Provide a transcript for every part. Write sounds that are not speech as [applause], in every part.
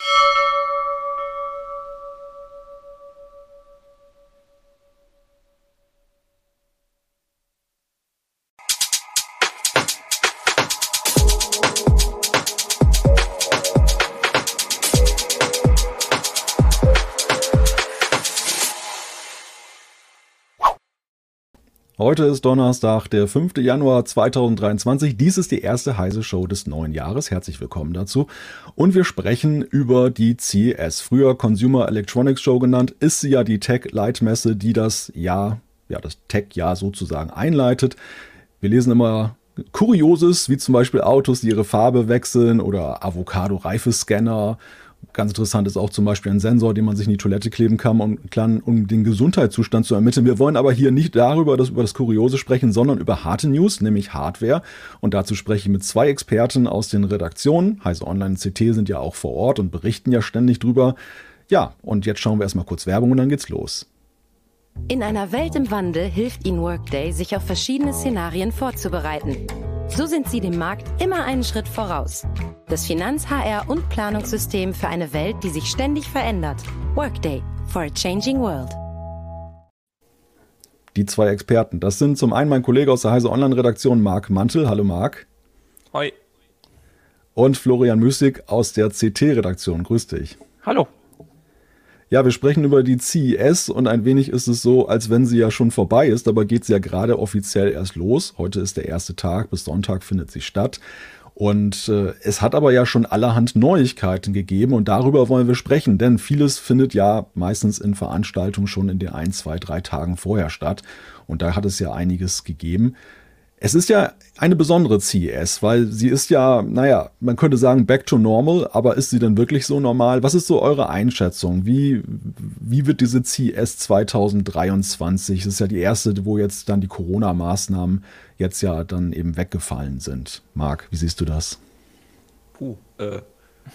you [laughs] Heute ist Donnerstag, der 5. Januar 2023. Dies ist die erste heiße Show des neuen Jahres. Herzlich willkommen dazu. Und wir sprechen über die CES. Früher Consumer Electronics Show genannt, ist sie ja die Tech Light Messe, die das Jahr, ja, das Tech-Jahr sozusagen einleitet. Wir lesen immer Kurioses, wie zum Beispiel Autos, die ihre Farbe wechseln oder Avocado-Reifescanner Ganz interessant ist auch zum Beispiel ein Sensor, den man sich in die Toilette kleben kann, um, um den Gesundheitszustand zu ermitteln. Wir wollen aber hier nicht darüber, das, über das Kuriose sprechen, sondern über harte News, nämlich Hardware. Und dazu spreche ich mit zwei Experten aus den Redaktionen. Heise Online und CT sind ja auch vor Ort und berichten ja ständig drüber. Ja, und jetzt schauen wir erstmal kurz Werbung und dann geht's los. In einer Welt im Wandel hilft Ihnen Workday, sich auf verschiedene Szenarien vorzubereiten. So sind Sie dem Markt immer einen Schritt voraus. Das Finanz-, HR- und Planungssystem für eine Welt, die sich ständig verändert. Workday for a changing world. Die zwei Experten. Das sind zum einen mein Kollege aus der Heise Online-Redaktion Marc Mantel. Hallo Marc. Hoi. Und Florian Müßig aus der CT-Redaktion. Grüß dich. Hallo. Ja, wir sprechen über die CES und ein wenig ist es so, als wenn sie ja schon vorbei ist, aber geht sie ja gerade offiziell erst los. Heute ist der erste Tag, bis Sonntag findet sie statt. Und äh, es hat aber ja schon allerhand Neuigkeiten gegeben und darüber wollen wir sprechen, denn vieles findet ja meistens in Veranstaltungen schon in den ein, zwei, drei Tagen vorher statt. Und da hat es ja einiges gegeben. Es ist ja eine besondere CES, weil sie ist ja, naja, man könnte sagen back to normal, aber ist sie denn wirklich so normal? Was ist so eure Einschätzung? Wie, wie wird diese CES 2023? Das ist ja die erste, wo jetzt dann die Corona-Maßnahmen jetzt ja dann eben weggefallen sind. Marc, wie siehst du das? Puh, äh,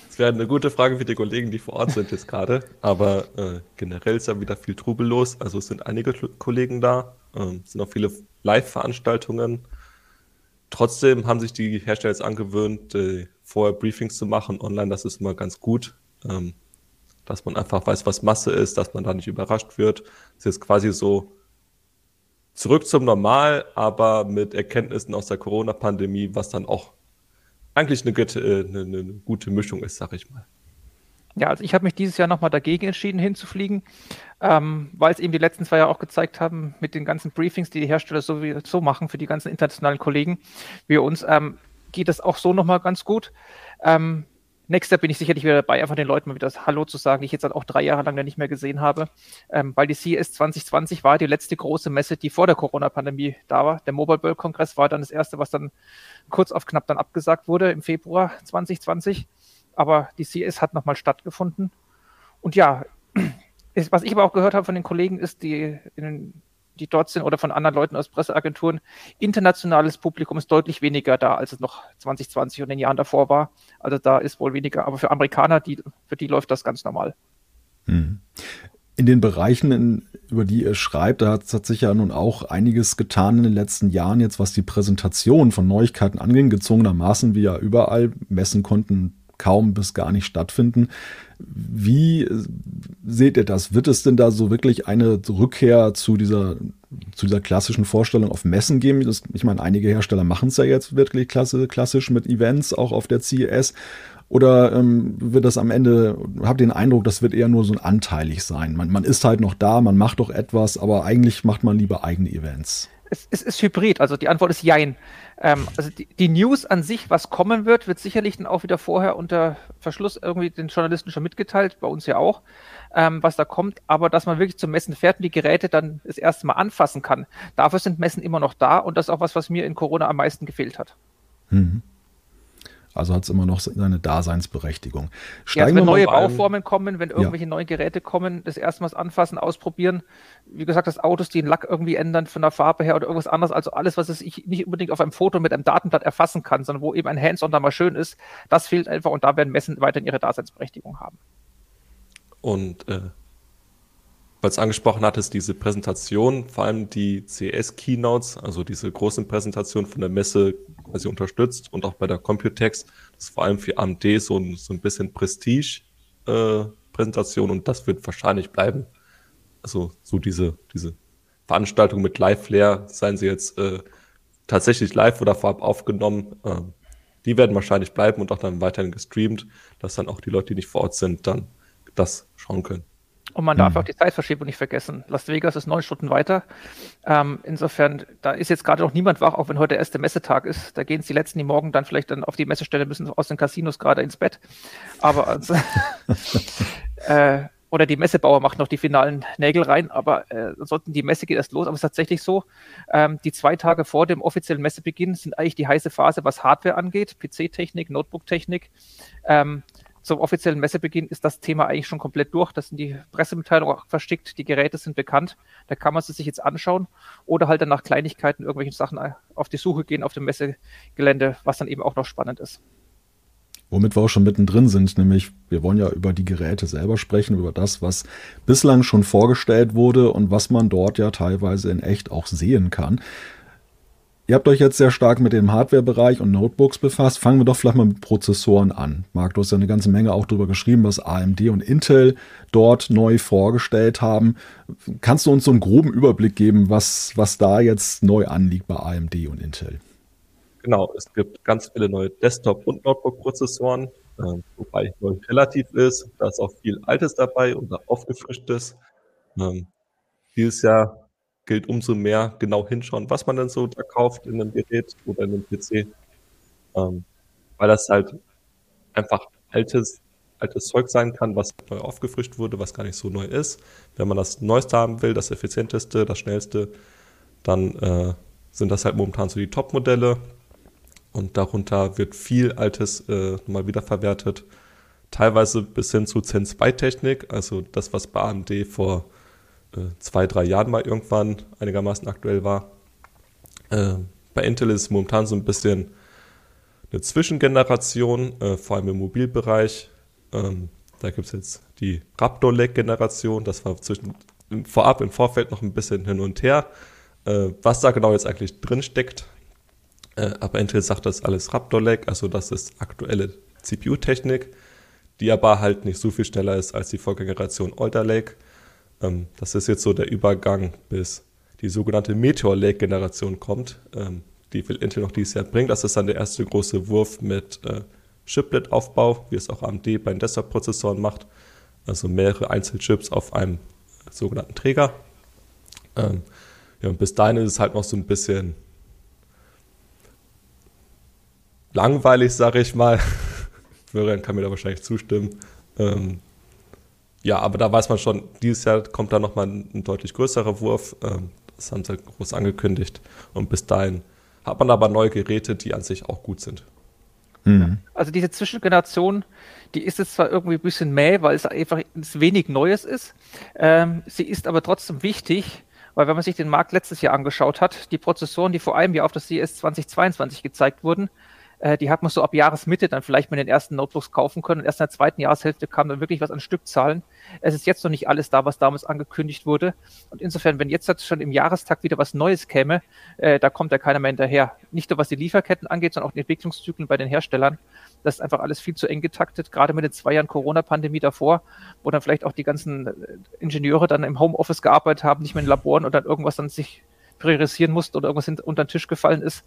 das wäre eine gute Frage für die Kollegen, die vor Ort sind jetzt gerade. Aber äh, generell ist ja wieder viel Trubel los. Also es sind einige Kollegen da, äh, sind auch viele Live-Veranstaltungen Trotzdem haben sich die Hersteller jetzt angewöhnt, äh, vorher Briefings zu machen online. Das ist immer ganz gut, ähm, dass man einfach weiß, was Masse ist, dass man da nicht überrascht wird. Es ist quasi so zurück zum Normal, aber mit Erkenntnissen aus der Corona-Pandemie, was dann auch eigentlich eine, äh, eine, eine gute Mischung ist, sag ich mal. Ja, also ich habe mich dieses Jahr nochmal dagegen entschieden, hinzufliegen, ähm, weil es eben die letzten zwei Jahre auch gezeigt haben, mit den ganzen Briefings, die die Hersteller sowieso machen für die ganzen internationalen Kollegen, wie uns, ähm, geht das auch so nochmal ganz gut. Ähm, Nächster bin ich sicherlich wieder dabei, einfach den Leuten mal wieder das Hallo zu sagen, die ich jetzt halt auch drei Jahre lang nicht mehr gesehen habe. Ähm, weil die CES 2020 war die letzte große Messe, die vor der Corona-Pandemie da war. Der Mobile World Kongress war dann das erste, was dann kurz auf knapp dann abgesagt wurde im Februar 2020 aber die CS hat nochmal stattgefunden. Und ja, [clears throat] ist, was ich aber auch gehört habe von den Kollegen, ist, die, die dort sind oder von anderen Leuten aus Presseagenturen, internationales Publikum ist deutlich weniger da, als es noch 2020 und den Jahren davor war. Also da ist wohl weniger. Aber für Amerikaner, die, für die läuft das ganz normal. Hm. In den Bereichen, in, über die ihr schreibt, da hat, hat sich ja nun auch einiges getan in den letzten Jahren, jetzt was die Präsentation von Neuigkeiten anging, gezwungenermaßen, wie ja überall messen konnten kaum bis gar nicht stattfinden. Wie seht ihr das? Wird es denn da so wirklich eine Rückkehr zu dieser, zu dieser klassischen Vorstellung auf Messen geben? Das, ich meine, einige Hersteller machen es ja jetzt wirklich klassisch mit Events, auch auf der CES. Oder ähm, wird das am Ende, habt ihr den Eindruck, das wird eher nur so ein anteilig sein? Man, man ist halt noch da, man macht doch etwas, aber eigentlich macht man lieber eigene Events. Es, es ist hybrid, also die Antwort ist Jein. Ähm, also die, die, News an sich, was kommen wird, wird sicherlich dann auch wieder vorher unter Verschluss irgendwie den Journalisten schon mitgeteilt, bei uns ja auch, ähm, was da kommt. Aber dass man wirklich zum Messen fährt und die Geräte dann das erste Mal anfassen kann, dafür sind Messen immer noch da und das ist auch was, was mir in Corona am meisten gefehlt hat. Mhm. Also hat es immer noch seine Daseinsberechtigung. Steigen ja, wenn neue Bauformen kommen, wenn irgendwelche ja. neuen Geräte kommen, das erstmals anfassen, ausprobieren. Wie gesagt, das Autos, die den Lack irgendwie ändern von der Farbe her oder irgendwas anderes. Also alles, was ich nicht unbedingt auf einem Foto mit einem Datenblatt erfassen kann, sondern wo eben ein Hands-on da mal schön ist, das fehlt einfach und da werden Messen weiterhin ihre Daseinsberechtigung haben. Und äh, weil es angesprochen hattest, diese Präsentation, vor allem die CS-Keynotes, also diese großen Präsentationen von der Messe quasi unterstützt und auch bei der Computex, das ist vor allem für AMD so ein, so ein bisschen Prestige-Präsentation äh, und das wird wahrscheinlich bleiben. Also so diese, diese Veranstaltung mit Live-Flair, seien sie jetzt äh, tatsächlich live oder vorab aufgenommen, äh, die werden wahrscheinlich bleiben und auch dann weiterhin gestreamt, dass dann auch die Leute, die nicht vor Ort sind, dann das schauen können. Und man darf mhm. auch die Zeitverschiebung nicht vergessen. Las Vegas ist neun Stunden weiter. Ähm, insofern, da ist jetzt gerade noch niemand wach, auch wenn heute der erste Messetag ist. Da gehen es die Letzten, die morgen dann vielleicht dann auf die Messestelle müssen, aus den Casinos gerade ins Bett. Aber also, [laughs] [laughs] äh, oder die Messebauer macht noch die finalen Nägel rein, aber äh, sollten die Messe geht erst los. Aber es ist tatsächlich so, ähm, die zwei Tage vor dem offiziellen Messebeginn sind eigentlich die heiße Phase, was Hardware angeht, PC-Technik, Notebook-Technik. Ähm, zum offiziellen Messebeginn ist das Thema eigentlich schon komplett durch. Das sind die Pressemitteilungen auch versteckt, die Geräte sind bekannt. Da kann man sie sich jetzt anschauen oder halt dann nach Kleinigkeiten irgendwelchen Sachen auf die Suche gehen auf dem Messegelände, was dann eben auch noch spannend ist. Womit wir auch schon mittendrin sind, nämlich wir wollen ja über die Geräte selber sprechen, über das, was bislang schon vorgestellt wurde und was man dort ja teilweise in echt auch sehen kann. Ihr habt euch jetzt sehr stark mit dem Hardware-Bereich und Notebooks befasst. Fangen wir doch vielleicht mal mit Prozessoren an. Marc, du hast ja eine ganze Menge auch darüber geschrieben, was AMD und Intel dort neu vorgestellt haben. Kannst du uns so einen groben Überblick geben, was, was da jetzt neu anliegt bei AMD und Intel? Genau, es gibt ganz viele neue Desktop- und Notebook-Prozessoren, äh, wobei neu relativ ist. Da ist auch viel Altes dabei oder aufgefrischtes. Ähm, dieses Jahr gilt umso mehr genau hinschauen, was man denn so da kauft in einem Gerät oder in einem PC. Ähm, weil das halt einfach altes, altes Zeug sein kann, was neu aufgefrischt wurde, was gar nicht so neu ist. Wenn man das Neueste haben will, das effizienteste, das schnellste, dann äh, sind das halt momentan so die Top-Modelle. Und darunter wird viel Altes äh, mal wiederverwertet. Teilweise bis hin zu Zen 2 Technik, also das, was bei AMD vor zwei, drei Jahren mal irgendwann einigermaßen aktuell war. Äh, bei Intel ist es momentan so ein bisschen eine Zwischengeneration, äh, vor allem im Mobilbereich. Ähm, da gibt es jetzt die Raptor Lake-Generation, das war zwischen, vorab im Vorfeld noch ein bisschen hin und her, äh, was da genau jetzt eigentlich drin steckt. Äh, aber Intel sagt das alles Raptor Lake, also das ist aktuelle CPU-Technik, die aber halt nicht so viel schneller ist als die Vorgängeration Alder Lake. Ähm, das ist jetzt so der Übergang, bis die sogenannte Meteor Lake Generation kommt. Ähm, die will Intel noch dieses Jahr bringen. Das ist dann der erste große Wurf mit äh, Chiplet-Aufbau, wie es auch AMD bei den Desktop-Prozessoren macht. Also mehrere Einzelchips auf einem sogenannten Träger. Ähm, ja, und bis dahin ist es halt noch so ein bisschen langweilig, sage ich mal. [laughs] Florian kann mir da wahrscheinlich zustimmen. Ähm, ja, aber da weiß man schon, dieses Jahr kommt da nochmal ein, ein deutlich größerer Wurf. Ähm, das haben sie groß angekündigt. Und bis dahin hat man aber neue Geräte, die an sich auch gut sind. Mhm. Also diese Zwischengeneration, die ist jetzt zwar irgendwie ein bisschen mäh, weil es einfach wenig Neues ist. Ähm, sie ist aber trotzdem wichtig, weil wenn man sich den Markt letztes Jahr angeschaut hat, die Prozessoren, die vor einem Jahr auf das CS 2022 gezeigt wurden, äh, die hat man so ab Jahresmitte dann vielleicht mit den ersten Notebooks kaufen können. Und erst in der zweiten Jahreshälfte kam dann wirklich was an Stückzahlen. Es ist jetzt noch nicht alles da, was damals angekündigt wurde. Und insofern, wenn jetzt schon im Jahrestag wieder was Neues käme, äh, da kommt ja keiner mehr hinterher. Nicht nur was die Lieferketten angeht, sondern auch die Entwicklungszyklen bei den Herstellern. Das ist einfach alles viel zu eng getaktet, gerade mit den zwei Jahren Corona-Pandemie davor, wo dann vielleicht auch die ganzen äh, Ingenieure dann im Homeoffice gearbeitet haben, nicht mehr in Laboren und dann irgendwas dann sich priorisieren mussten oder irgendwas unter den Tisch gefallen ist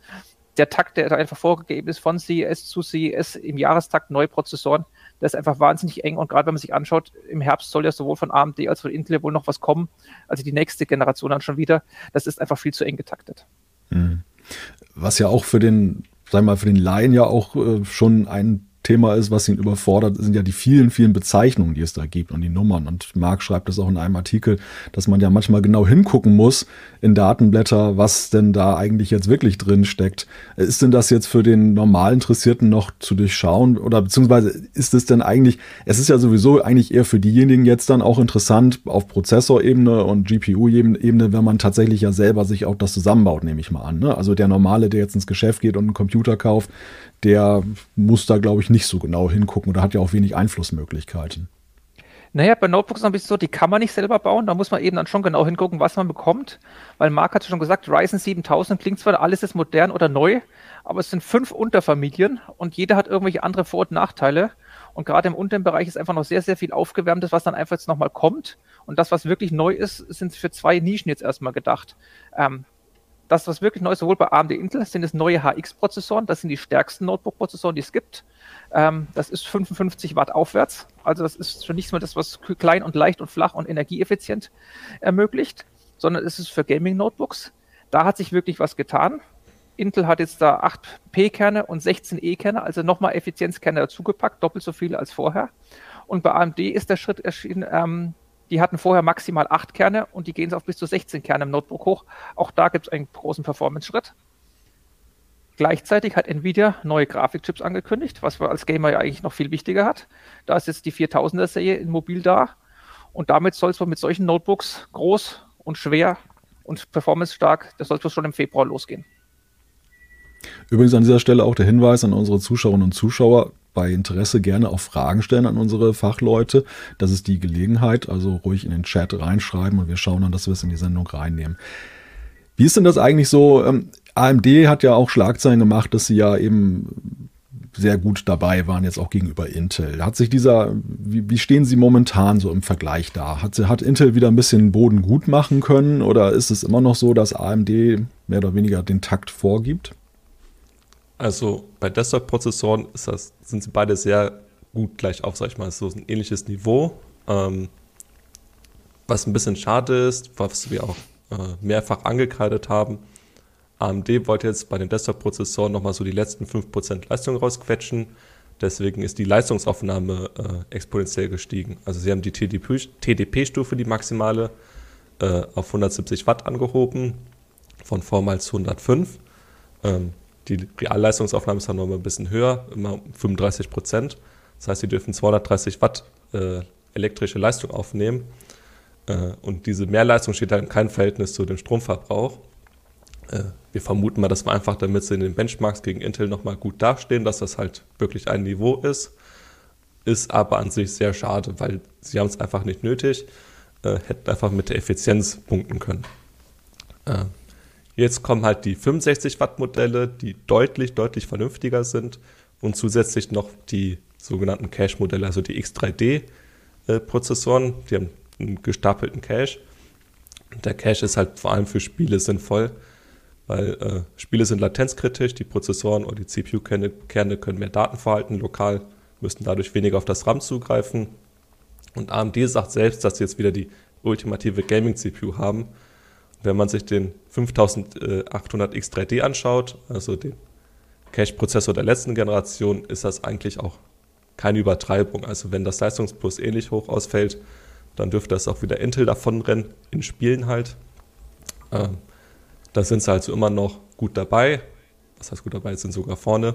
der Takt, der da einfach vorgegeben ist von CES zu CES im Jahrestakt neue Prozessoren, das ist einfach wahnsinnig eng und gerade wenn man sich anschaut, im Herbst soll ja sowohl von AMD als von Intel wohl noch was kommen, also die nächste Generation dann schon wieder, das ist einfach viel zu eng getaktet. Mhm. Was ja auch für den, sag mal, für den Laien ja auch äh, schon ein Hauptthema ist, was ihn überfordert, sind ja die vielen, vielen Bezeichnungen, die es da gibt und die Nummern. Und Marc schreibt das auch in einem Artikel, dass man ja manchmal genau hingucken muss in Datenblätter, was denn da eigentlich jetzt wirklich drin steckt. Ist denn das jetzt für den normal Interessierten noch zu durchschauen? Oder beziehungsweise ist es denn eigentlich, es ist ja sowieso eigentlich eher für diejenigen jetzt dann auch interessant auf Prozessorebene und GPU-Ebene, wenn man tatsächlich ja selber sich auch das zusammenbaut, nehme ich mal an. Ne? Also der Normale, der jetzt ins Geschäft geht und einen Computer kauft, der muss da, glaube ich, nicht so genau hingucken oder hat ja auch wenig Einflussmöglichkeiten. Naja, bei Notebooks ist ein bisschen so, die kann man nicht selber bauen. Da muss man eben dann schon genau hingucken, was man bekommt. Weil Marc hat schon gesagt, Ryzen 7000 klingt zwar alles ist modern oder neu, aber es sind fünf Unterfamilien und jeder hat irgendwelche andere Vor- und Nachteile. Und gerade im unteren Bereich ist einfach noch sehr, sehr viel Aufgewärmtes, was dann einfach jetzt nochmal kommt. Und das, was wirklich neu ist, sind für zwei Nischen jetzt erstmal gedacht. Ähm, das, was wirklich neu ist, sowohl bei AMD Intel, sind es neue HX-Prozessoren. Das sind die stärksten Notebook-Prozessoren, die es gibt. Ähm, das ist 55 Watt aufwärts. Also das ist schon nicht mehr das, was klein und leicht und flach und energieeffizient ermöglicht, sondern es ist für Gaming-Notebooks. Da hat sich wirklich was getan. Intel hat jetzt da 8 P-Kerne und 16 E-Kerne, also nochmal Effizienzkerne dazugepackt, doppelt so viele als vorher. Und bei AMD ist der Schritt erschienen, ähm, die hatten vorher maximal 8 Kerne und die gehen auf bis zu 16 Kerne im Notebook hoch. Auch da gibt es einen großen Performance-Schritt. Gleichzeitig hat Nvidia neue Grafikchips angekündigt, was man als Gamer ja eigentlich noch viel wichtiger hat. Da ist jetzt die 4000er-Serie in Mobil da. Und damit soll es mit solchen Notebooks groß und schwer und performance-stark, das soll es schon im Februar losgehen. Übrigens an dieser Stelle auch der Hinweis an unsere Zuschauerinnen und Zuschauer, bei Interesse gerne auch Fragen stellen an unsere Fachleute. Das ist die Gelegenheit, also ruhig in den Chat reinschreiben und wir schauen dann, dass wir es in die Sendung reinnehmen. Wie ist denn das eigentlich so? Ähm, AMD hat ja auch Schlagzeilen gemacht, dass sie ja eben sehr gut dabei waren, jetzt auch gegenüber Intel. Hat sich dieser, wie, stehen Sie momentan so im Vergleich da? Hat, hat Intel wieder ein bisschen Boden gut machen können oder ist es immer noch so, dass AMD mehr oder weniger den Takt vorgibt? Also bei Desktop-Prozessoren sind sie beide sehr gut gleich auf, sag ich mal, so ein ähnliches Niveau. Ähm, was ein bisschen schade ist, was wir auch äh, mehrfach angekreidet haben. AMD wollte jetzt bei den Desktop-Prozessoren nochmal so die letzten 5% Leistung rausquetschen. Deswegen ist die Leistungsaufnahme äh, exponentiell gestiegen. Also sie haben die TDP-Stufe, die maximale, äh, auf 170 Watt angehoben, von vormals 105. Ähm, die Realleistungsaufnahme ist dann noch mal ein bisschen höher, immer 35 Prozent. Das heißt, sie dürfen 230 Watt äh, elektrische Leistung aufnehmen. Äh, und diese Mehrleistung steht dann in keinem Verhältnis zu dem Stromverbrauch. Äh, wir vermuten mal, dass wir einfach, damit sie in den Benchmarks gegen Intel nochmal gut dastehen, dass das halt wirklich ein Niveau ist. Ist aber an sich sehr schade, weil sie haben es einfach nicht nötig, äh, hätten einfach mit der Effizienz punkten können. Jetzt kommen halt die 65 Watt Modelle, die deutlich, deutlich vernünftiger sind und zusätzlich noch die sogenannten Cache-Modelle, also die X3D-Prozessoren, die haben einen gestapelten Cache. Der Cache ist halt vor allem für Spiele sinnvoll, weil äh, Spiele sind latenzkritisch, die Prozessoren oder die CPU-Kerne können mehr Daten verhalten lokal, müssen dadurch weniger auf das RAM zugreifen. Und AMD sagt selbst, dass sie jetzt wieder die ultimative Gaming-CPU haben wenn man sich den 5800 X3D anschaut, also den Cache-Prozessor der letzten Generation, ist das eigentlich auch keine Übertreibung. Also wenn das Leistungsplus ähnlich hoch ausfällt, dann dürfte das auch wieder Intel davonrennen, in Spielen halt. Ähm, da sind sie also immer noch gut dabei. Was heißt gut dabei? Sind sogar vorne.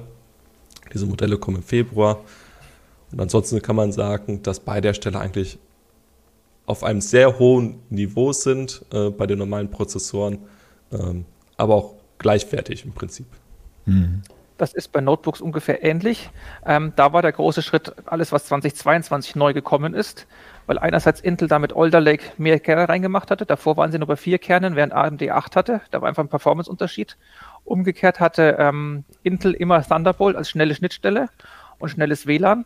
Diese Modelle kommen im Februar. Und ansonsten kann man sagen, dass beide Hersteller eigentlich auf einem sehr hohen Niveau sind äh, bei den normalen Prozessoren, ähm, aber auch gleichwertig im Prinzip. Mhm. Das ist bei Notebooks ungefähr ähnlich. Ähm, da war der große Schritt alles, was 2022 neu gekommen ist, weil einerseits Intel damit Alder Lake mehr Kerne reingemacht hatte. Davor waren sie nur bei vier Kernen, während AMD 8 hatte. Da war einfach ein Performance-Unterschied. Umgekehrt hatte ähm, Intel immer Thunderbolt als schnelle Schnittstelle und schnelles WLAN.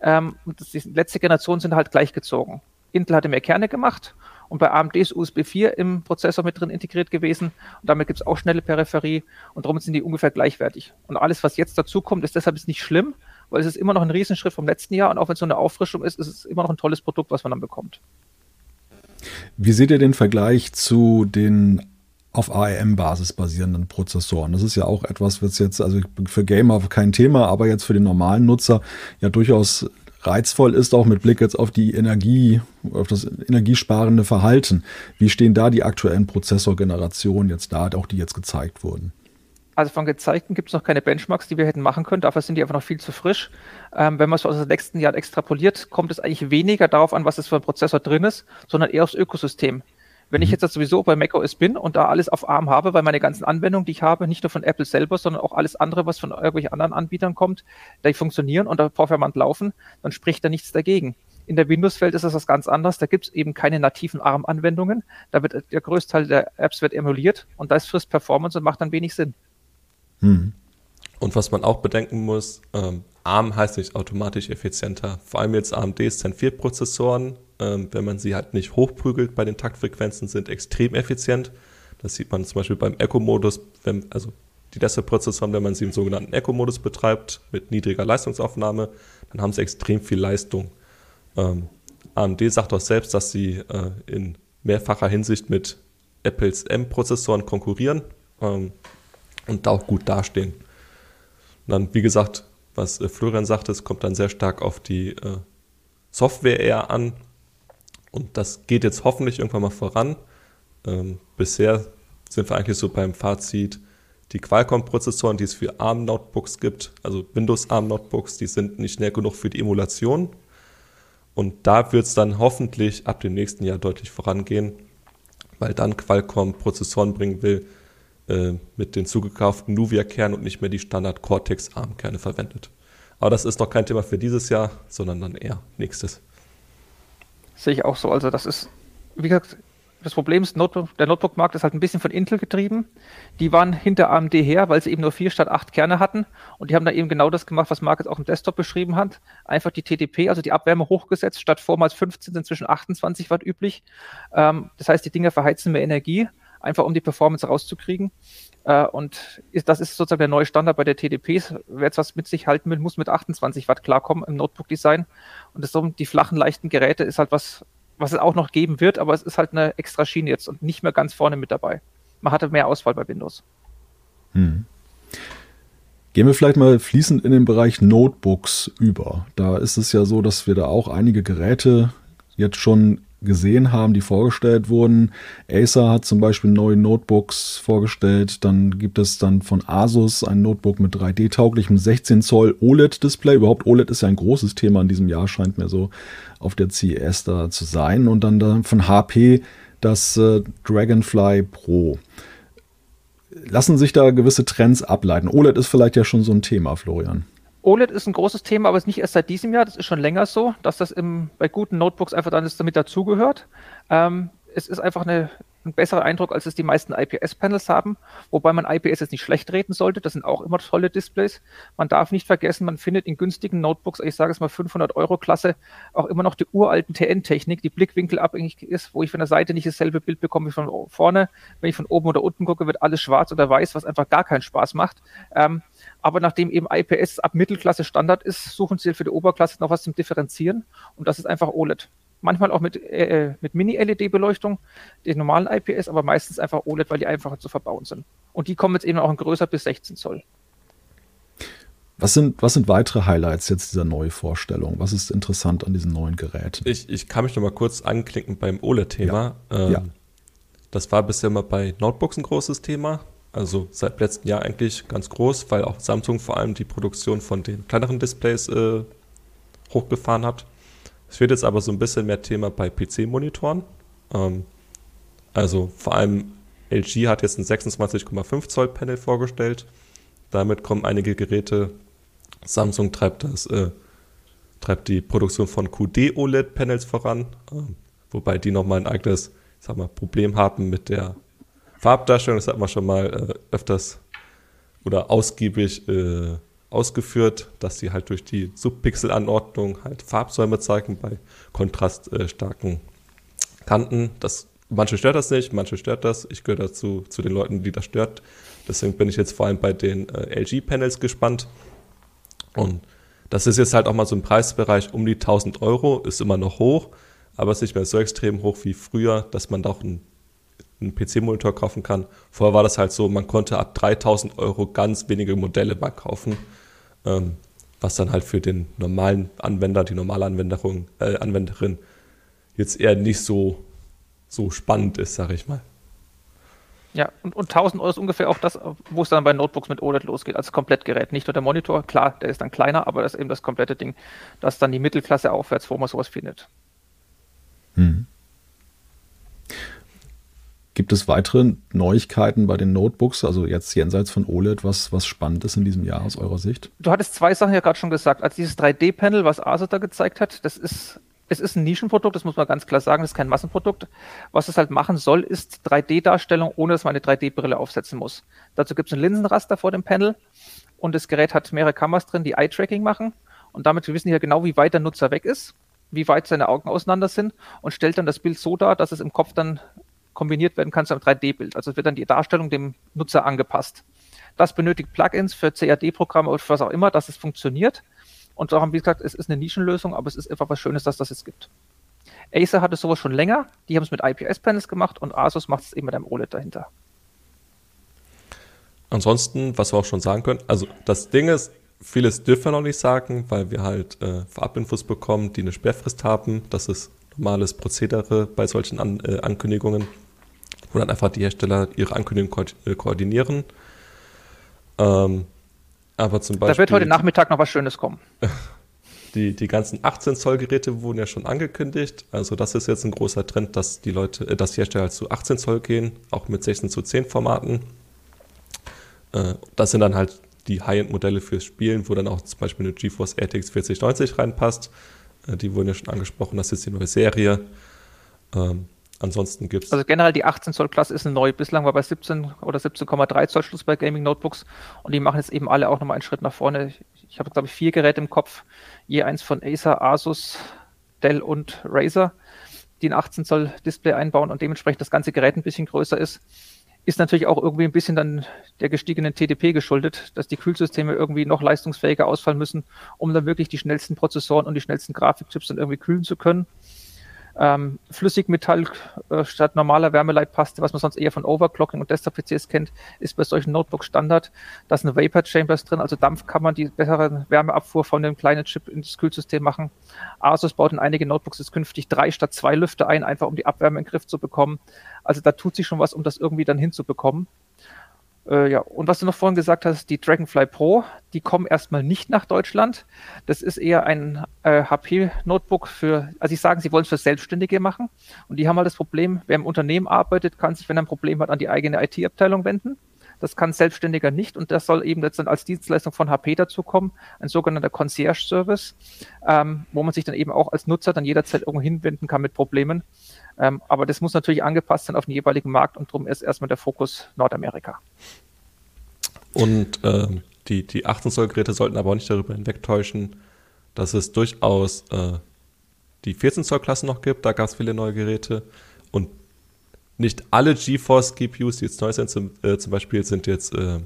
Ähm, und die letzte Generation sind halt gleichgezogen. Intel hatte mehr Kerne gemacht und bei AMD ist USB 4 im Prozessor mit drin integriert gewesen und damit gibt es auch schnelle Peripherie und darum sind die ungefähr gleichwertig. Und alles, was jetzt dazu kommt, ist deshalb nicht schlimm, weil es ist immer noch ein Riesenschritt vom letzten Jahr und auch wenn es so eine Auffrischung ist, ist es immer noch ein tolles Produkt, was man dann bekommt. Wie seht ihr den Vergleich zu den auf ARM-Basis basierenden Prozessoren. Das ist ja auch etwas, was jetzt, also für Gamer kein Thema, aber jetzt für den normalen Nutzer ja durchaus reizvoll ist, auch mit Blick jetzt auf die Energie, auf das energiesparende Verhalten. Wie stehen da die aktuellen Prozessorgenerationen jetzt da, auch die jetzt gezeigt wurden? Also von gezeigten gibt es noch keine Benchmarks, die wir hätten machen können. Dafür sind die einfach noch viel zu frisch. Ähm, wenn man es aus den nächsten Jahren extrapoliert, kommt es eigentlich weniger darauf an, was es für ein Prozessor drin ist, sondern eher aufs Ökosystem. Wenn ich mhm. jetzt sowieso bei macOS bin und da alles auf ARM habe, weil meine ganzen Anwendungen, die ich habe, nicht nur von Apple selber, sondern auch alles andere, was von irgendwelchen anderen Anbietern kommt, die funktionieren und da performant laufen, dann spricht da nichts dagegen. In der Windows-Welt ist das was ganz anderes. Da gibt es eben keine nativen ARM-Anwendungen. Da wird der größte Teil der Apps wird emuliert und da ist frisst Performance und macht dann wenig Sinn. Hm. Und was man auch bedenken muss, ähm, ARM heißt nicht automatisch effizienter. Vor allem jetzt AMD Zen 4 Prozessoren ähm, wenn man sie halt nicht hochprügelt bei den Taktfrequenzen, sind extrem effizient. Das sieht man zum Beispiel beim Echo-Modus, also die Desktop-Prozessoren, wenn man sie im sogenannten Echo-Modus betreibt, mit niedriger Leistungsaufnahme, dann haben sie extrem viel Leistung. Ähm, AMD sagt auch selbst, dass sie äh, in mehrfacher Hinsicht mit Apples M-Prozessoren konkurrieren ähm, und da auch gut dastehen. Und dann, wie gesagt, was äh, Florian sagte, es kommt dann sehr stark auf die äh, Software eher an. Und das geht jetzt hoffentlich irgendwann mal voran. Ähm, bisher sind wir eigentlich so beim Fazit, die Qualcomm-Prozessoren, die es für ARM-Notebooks gibt, also Windows-ARM-Notebooks, die sind nicht schnell genug für die Emulation. Und da wird es dann hoffentlich ab dem nächsten Jahr deutlich vorangehen, weil dann Qualcomm Prozessoren bringen will äh, mit den zugekauften Nuvia-Kernen und nicht mehr die Standard Cortex-ARM-Kerne verwendet. Aber das ist noch kein Thema für dieses Jahr, sondern dann eher nächstes. Sehe ich auch so. Also das ist, wie gesagt, das Problem ist, der Notebook-Markt ist halt ein bisschen von Intel getrieben. Die waren hinter AMD her, weil sie eben nur vier statt acht Kerne hatten. Und die haben da eben genau das gemacht, was Mark jetzt auch im Desktop beschrieben hat. Einfach die TDP, also die Abwärme hochgesetzt. Statt vormals 15 sind zwischen 28 Watt üblich. Ähm, das heißt, die Dinger verheizen mehr Energie, einfach um die Performance rauszukriegen. Äh, und ist, das ist sozusagen der neue Standard bei der TDPs. Wer jetzt was mit sich halten will, muss mit 28 Watt klarkommen im Notebook-Design. Und das die flachen, leichten Geräte ist halt was, was es auch noch geben wird, aber es ist halt eine extra Schiene jetzt und nicht mehr ganz vorne mit dabei. Man hatte mehr Auswahl bei Windows. Hm. Gehen wir vielleicht mal fließend in den Bereich Notebooks über. Da ist es ja so, dass wir da auch einige Geräte jetzt schon gesehen haben, die vorgestellt wurden. Acer hat zum Beispiel neue Notebooks vorgestellt. Dann gibt es dann von Asus ein Notebook mit 3D-tauglichem 16 Zoll OLED-Display. Überhaupt OLED ist ja ein großes Thema in diesem Jahr, scheint mir so auf der CES da zu sein. Und dann, von HP das äh, Dragonfly Pro. Lassen sich da gewisse Trends ableiten? OLED ist vielleicht ja schon so ein Thema, Florian. OLED ist ein großes Thema, aber es ist nicht erst seit diesem Jahr, das ist schon länger so, dass das im, bei guten Notebooks einfach dann damit dazugehört. Ähm, es ist einfach eine, ein besserer Eindruck, als es die meisten IPS-Panels haben, wobei man IPS jetzt nicht schlecht reden sollte. Das sind auch immer tolle Displays. Man darf nicht vergessen, man findet in günstigen Notebooks, ich sage es mal 500 Euro Klasse, auch immer noch die uralten TN-Technik, die blickwinkelabhängig ist, wo ich von der Seite nicht dasselbe Bild bekomme wie von vorne. Wenn ich von oben oder unten gucke, wird alles schwarz oder weiß, was einfach gar keinen Spaß macht. Ähm, aber nachdem eben IPS ab Mittelklasse Standard ist, suchen sie für die Oberklasse noch was zum Differenzieren. Und das ist einfach OLED. Manchmal auch mit, äh, mit Mini-LED-Beleuchtung, den normalen IPS, aber meistens einfach OLED, weil die einfacher zu verbauen sind. Und die kommen jetzt eben auch in größer bis 16 Zoll. Was sind, was sind weitere Highlights jetzt dieser neuen Vorstellung? Was ist interessant an diesen neuen Geräten? Ich, ich kann mich noch mal kurz anklicken beim OLED-Thema. Ja. Ähm, ja. Das war bisher immer bei Notebooks ein großes Thema. Also seit letztem Jahr eigentlich ganz groß, weil auch Samsung vor allem die Produktion von den kleineren Displays äh, hochgefahren hat. Es wird jetzt aber so ein bisschen mehr Thema bei PC-Monitoren. Ähm, also vor allem LG hat jetzt ein 26,5 Zoll Panel vorgestellt. Damit kommen einige Geräte. Samsung treibt das, äh, treibt die Produktion von QD OLED Panels voran, äh, wobei die nochmal ein eigenes, sag mal, Problem haben mit der Farbdarstellung, das hat man schon mal äh, öfters oder ausgiebig äh, ausgeführt, dass sie halt durch die Subpixel-Anordnung halt Farbsäume zeigen bei kontraststarken Kanten. Das, manche stört das nicht, manche stört das. Ich gehöre dazu zu den Leuten, die das stört. Deswegen bin ich jetzt vor allem bei den äh, LG-Panels gespannt. Und das ist jetzt halt auch mal so ein Preisbereich um die 1000 Euro, ist immer noch hoch, aber es ist nicht mehr so extrem hoch wie früher, dass man da auch ein einen PC-Monitor kaufen kann. Vorher war das halt so, man konnte ab 3000 Euro ganz wenige Modelle mal kaufen, ähm, was dann halt für den normalen Anwender, die normale Anwenderin, äh, Anwenderin jetzt eher nicht so, so spannend ist, sage ich mal. Ja, und, und 1000 Euro ist ungefähr auch das, wo es dann bei Notebooks mit OLED losgeht, als Komplettgerät. Nicht nur der Monitor, klar, der ist dann kleiner, aber das ist eben das komplette Ding, das dann die Mittelklasse aufwärts, wo man sowas findet. Hm. Gibt es weitere Neuigkeiten bei den Notebooks, also jetzt jenseits von OLED, was, was spannend ist in diesem Jahr aus eurer Sicht? Du hattest zwei Sachen ja gerade schon gesagt. Also dieses 3D-Panel, was Asus da gezeigt hat, das ist es ist ein Nischenprodukt, das muss man ganz klar sagen, das ist kein Massenprodukt. Was es halt machen soll, ist 3D-Darstellung, ohne dass man eine 3D-Brille aufsetzen muss. Dazu gibt es ein Linsenraster vor dem Panel und das Gerät hat mehrere Kameras drin, die Eye-Tracking machen und damit wissen die ja genau, wie weit der Nutzer weg ist, wie weit seine Augen auseinander sind und stellt dann das Bild so dar, dass es im Kopf dann kombiniert werden kann zu einem 3D-Bild. Also wird dann die Darstellung dem Nutzer angepasst. Das benötigt Plugins für CAD-Programme oder was auch immer, dass es funktioniert. Und darum, wie gesagt, es ist eine Nischenlösung, aber es ist einfach was Schönes, dass das jetzt gibt. Acer hatte sowas schon länger, die haben es mit IPS-Panels gemacht und Asus macht es eben mit einem OLED dahinter. Ansonsten, was wir auch schon sagen können, also das Ding ist, vieles dürfen wir noch nicht sagen, weil wir halt äh, Vorabinfos bekommen, die eine Sperrfrist haben. Das ist normales Prozedere bei solchen An äh, Ankündigungen, wo dann einfach die Hersteller ihre Ankündigungen ko äh, koordinieren. Ähm, aber zum Beispiel. Da wird heute Nachmittag noch was Schönes kommen. [laughs] Die, die ganzen 18 Zoll Geräte wurden ja schon angekündigt. Also das ist jetzt ein großer Trend, dass die Leute, äh, dass die Hersteller zu 18 Zoll gehen, auch mit 16 zu 10 Formaten. Äh, das sind dann halt die High-End-Modelle fürs Spielen, wo dann auch zum Beispiel eine GeForce RTX 4090 reinpasst. Äh, die wurden ja schon angesprochen, das ist die neue Serie. Ähm, Ansonsten gibt es. Also generell die 18 Zoll Klasse ist neue. Bislang war bei 17 oder 17,3 Zoll Schluss bei Gaming Notebooks und die machen jetzt eben alle auch nochmal einen Schritt nach vorne. Ich, ich habe, glaube ich, vier Geräte im Kopf, je eins von Acer, Asus, Dell und Razer, die ein 18 Zoll Display einbauen und dementsprechend das ganze Gerät ein bisschen größer ist. Ist natürlich auch irgendwie ein bisschen dann der gestiegenen TDP geschuldet, dass die Kühlsysteme irgendwie noch leistungsfähiger ausfallen müssen, um dann wirklich die schnellsten Prozessoren und die schnellsten Grafikchips dann irgendwie kühlen zu können ähm, Flüssigmetall äh, statt normaler Wärmeleitpaste, was man sonst eher von Overclocking und Desktop-PCs kennt, ist bei solchen Notebooks Standard. Da sind Vapor Chambers drin, also Dampfkammern, die bessere Wärmeabfuhr von dem kleinen Chip ins Kühlsystem machen. Asus baut in einige Notebooks jetzt künftig drei statt zwei Lüfter ein, einfach um die Abwärme in den Griff zu bekommen. Also da tut sich schon was, um das irgendwie dann hinzubekommen. Äh, ja, und was du noch vorhin gesagt hast, die Dragonfly Pro, die kommen erstmal nicht nach Deutschland. Das ist eher ein äh, HP-Notebook für, also ich sage, sie wollen es für Selbstständige machen. Und die haben halt das Problem, wer im Unternehmen arbeitet, kann sich, wenn er ein Problem hat, an die eigene IT-Abteilung wenden. Das kann Selbstständiger nicht und das soll eben jetzt dann als Dienstleistung von HP dazukommen, ein sogenannter Concierge-Service, ähm, wo man sich dann eben auch als Nutzer dann jederzeit irgendwo hinwenden kann mit Problemen. Ähm, aber das muss natürlich angepasst sein auf den jeweiligen Markt und darum ist erstmal der Fokus Nordamerika. Und ähm, die, die 18 Zoll Geräte sollten aber auch nicht darüber hinwegtäuschen, dass es durchaus äh, die 14 Zoll Klasse noch gibt. Da gab es viele neue Geräte und nicht alle GeForce GPUs, die jetzt neu sind, zum, äh, zum Beispiel sind jetzt, äh,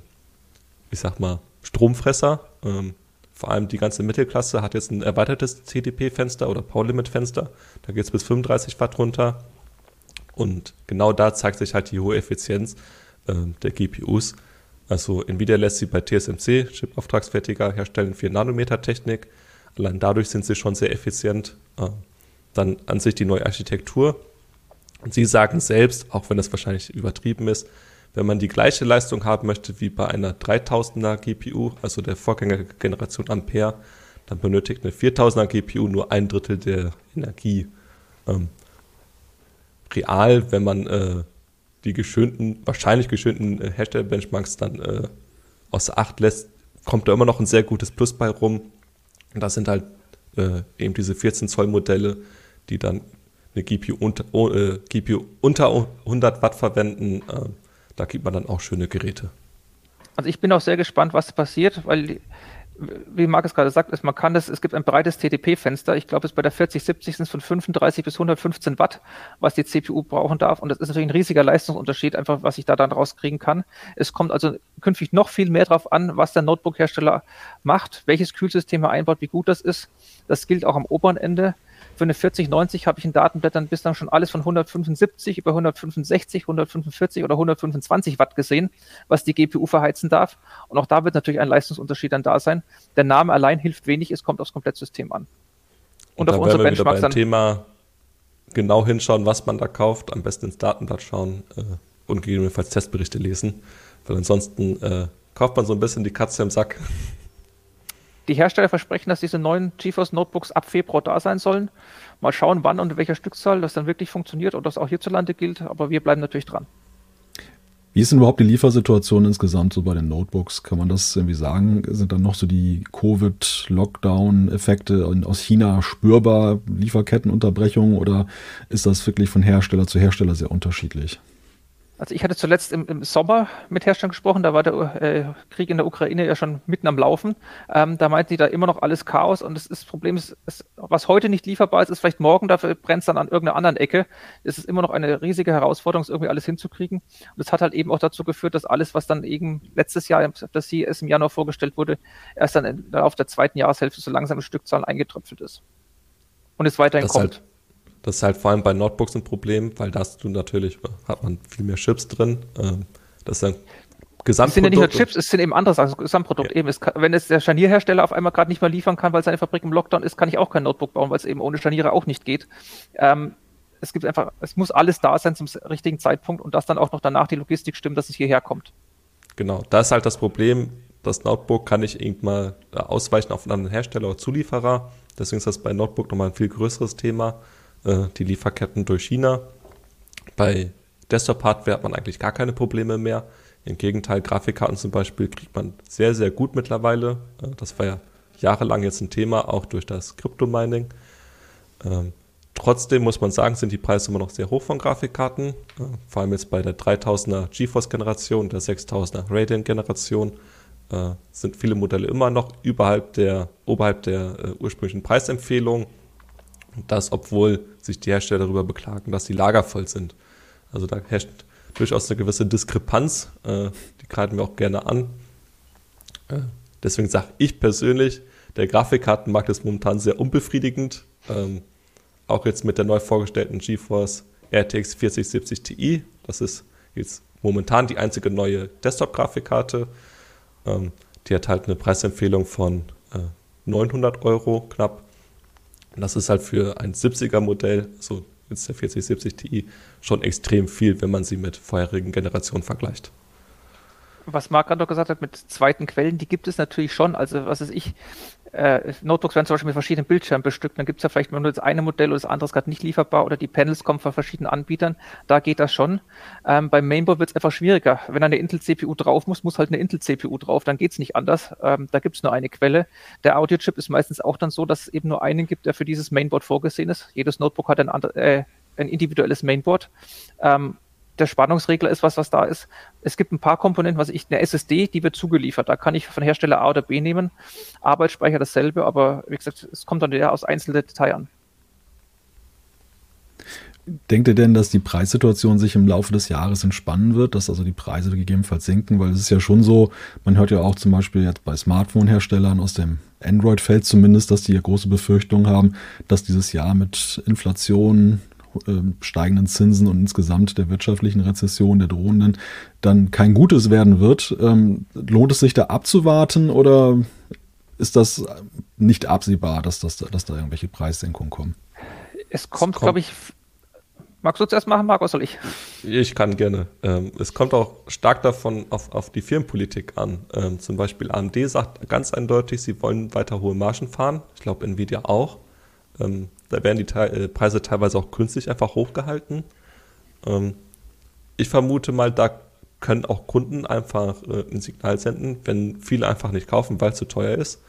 ich sag mal, Stromfresser. Ähm, vor allem die ganze Mittelklasse hat jetzt ein erweitertes CDP-Fenster oder Power-Limit-Fenster. Da geht es bis 35 Watt runter. Und genau da zeigt sich halt die hohe Effizienz äh, der GPUs. Also Nvidia lässt sie bei TSMC, Chip-Auftragsfertiger, herstellen 4-Nanometer-Technik. Allein dadurch sind sie schon sehr effizient. Äh, dann an sich die neue Architektur. Und sie sagen selbst, auch wenn das wahrscheinlich übertrieben ist, wenn man die gleiche Leistung haben möchte wie bei einer 3000er GPU, also der Vorgängergeneration Ampere, dann benötigt eine 4000er GPU nur ein Drittel der Energie. Ähm, real, wenn man äh, die geschönten, wahrscheinlich geschönten äh, Hersteller-Benchmarks dann äh, außer Acht lässt, kommt da immer noch ein sehr gutes Plus bei rum. Und das sind halt äh, eben diese 14 Zoll Modelle, die dann eine GPU unter, äh, GPU unter 100 Watt verwenden. Äh, da gibt man dann auch schöne Geräte. Also ich bin auch sehr gespannt, was passiert, weil, wie Markus gerade sagt, ist, man kann das, es gibt ein breites TDP-Fenster. Ich glaube, es bei der 4070 sind es von 35 bis 115 Watt, was die CPU brauchen darf. Und das ist natürlich ein riesiger Leistungsunterschied, einfach was ich da dann rauskriegen kann. Es kommt also künftig noch viel mehr darauf an, was der Notebook-Hersteller macht, welches Kühlsystem er einbaut, wie gut das ist. Das gilt auch am oberen Ende. Für eine 4090 habe ich in Datenblättern bislang schon alles von 175 über 165, 145 oder 125 Watt gesehen, was die GPU verheizen darf. Und auch da wird natürlich ein Leistungsunterschied dann da sein. Der Name allein hilft wenig, es kommt aufs Komplettsystem an. Und, und auf unsere Benchmarks dann. Thema genau hinschauen, was man da kauft, am besten ins Datenblatt schauen äh, und gegebenenfalls Testberichte lesen, weil ansonsten äh, kauft man so ein bisschen die Katze im Sack. Die Hersteller versprechen, dass diese neuen GeForce Notebooks ab Februar da sein sollen. Mal schauen, wann und in welcher Stückzahl das dann wirklich funktioniert und das auch hierzulande gilt, aber wir bleiben natürlich dran. Wie ist denn überhaupt die Liefersituation insgesamt so bei den Notebooks? Kann man das irgendwie sagen? Sind dann noch so die Covid-Lockdown-Effekte aus China spürbar, Lieferkettenunterbrechungen oder ist das wirklich von Hersteller zu Hersteller sehr unterschiedlich? Also ich hatte zuletzt im, im Sommer mit Herstellern gesprochen, da war der äh, Krieg in der Ukraine ja schon mitten am Laufen. Ähm, da meinten die da immer noch alles Chaos und das, ist, das Problem ist, es, was heute nicht lieferbar ist, ist vielleicht morgen, dafür brennt es dann an irgendeiner anderen Ecke. Es ist immer noch eine riesige Herausforderung, es irgendwie alles hinzukriegen. Und das hat halt eben auch dazu geführt, dass alles, was dann eben letztes Jahr, das CS im Januar vorgestellt wurde, erst dann auf der zweiten Jahreshälfte so langsam in Stückzahlen eingetröpfelt ist. Und es weiterhin das kommt. Halt das ist halt vor allem bei Notebooks ein Problem, weil da hast du natürlich, hat man viel mehr Chips drin. Ähm, das ist ein Gesamtprodukt. Es sind ja nicht nur Chips, es sind eben andere Sachen, das Gesamtprodukt. Ja. Eben, kann, wenn es der Scharnierhersteller auf einmal gerade nicht mehr liefern kann, weil seine Fabrik im Lockdown ist, kann ich auch kein Notebook bauen, weil es eben ohne Scharniere auch nicht geht. Ähm, es gibt einfach, es muss alles da sein zum richtigen Zeitpunkt und dass dann auch noch danach die Logistik stimmt, dass es hierher kommt. Genau, da ist halt das Problem, das Notebook kann ich irgendwann mal ausweichen auf einen anderen Hersteller oder Zulieferer. Deswegen ist das bei Notebook nochmal ein viel größeres Thema. Äh, die Lieferketten durch China. Bei Desktop-Hardware hat man eigentlich gar keine Probleme mehr. Im Gegenteil, Grafikkarten zum Beispiel kriegt man sehr, sehr gut mittlerweile. Äh, das war ja jahrelang jetzt ein Thema, auch durch das Crypto-Mining. Ähm, trotzdem muss man sagen, sind die Preise immer noch sehr hoch von Grafikkarten. Äh, vor allem jetzt bei der 3000er GeForce-Generation, der 6000er Radeon-Generation äh, sind viele Modelle immer noch überhalb der, oberhalb der äh, ursprünglichen Preisempfehlung. Und das, obwohl sich die Hersteller darüber beklagen, dass die Lager voll sind. Also da herrscht durchaus eine gewisse Diskrepanz. Äh, die greifen wir auch gerne an. Äh, deswegen sage ich persönlich, der Grafikkartenmarkt ist momentan sehr unbefriedigend. Ähm, auch jetzt mit der neu vorgestellten GeForce RTX 4070 Ti. Das ist jetzt momentan die einzige neue Desktop-Grafikkarte. Ähm, die hat halt eine Preisempfehlung von äh, 900 Euro knapp. Und das ist halt für ein 70er Modell, so jetzt der 4070 Ti, schon extrem viel, wenn man sie mit vorherigen Generationen vergleicht was Marc gerade noch gesagt hat mit zweiten Quellen, die gibt es natürlich schon. Also was ist ich, äh, Notebooks werden zum Beispiel mit verschiedenen Bildschirmen bestückt. Dann gibt es ja vielleicht nur das eine Modell oder das andere ist gerade nicht lieferbar oder die Panels kommen von verschiedenen Anbietern. Da geht das schon. Ähm, beim Mainboard wird es einfach schwieriger. Wenn eine Intel-CPU drauf muss, muss halt eine Intel-CPU drauf. Dann geht es nicht anders. Ähm, da gibt es nur eine Quelle. Der Audio-Chip ist meistens auch dann so, dass es eben nur einen gibt, der für dieses Mainboard vorgesehen ist. Jedes Notebook hat ein, äh, ein individuelles Mainboard. Ähm, der Spannungsregler ist was, was da ist. Es gibt ein paar Komponenten, was ich, eine SSD, die wird zugeliefert. Da kann ich von Hersteller A oder B nehmen. Arbeitsspeicher dasselbe, aber wie gesagt, es kommt dann ja aus einzelnen Details an. Denkt ihr denn, dass die Preissituation sich im Laufe des Jahres entspannen wird, dass also die Preise gegebenenfalls sinken? Weil es ist ja schon so, man hört ja auch zum Beispiel jetzt bei Smartphone-Herstellern aus dem Android-Feld zumindest, dass die ja große Befürchtungen haben, dass dieses Jahr mit Inflation, steigenden Zinsen und insgesamt der wirtschaftlichen Rezession, der drohenden, dann kein Gutes werden wird. Ähm, lohnt es sich da abzuwarten oder ist das nicht absehbar, dass, das, dass da irgendwelche Preissenkungen kommen? Es kommt, kommt. glaube ich, Magst du zuerst machen, Marc, oder soll ich? Ich kann gerne. Ähm, es kommt auch stark davon auf, auf die Firmenpolitik an. zum Beispiel AMD sagt ganz eindeutig, sie wollen weiter hohe Margen fahren. Ich glaube, Nvidia auch. Da werden die Te äh, Preise teilweise auch künstlich einfach hochgehalten. Ähm, ich vermute mal, da können auch Kunden einfach äh, ein Signal senden, wenn viele einfach nicht kaufen, weil es zu teuer ist.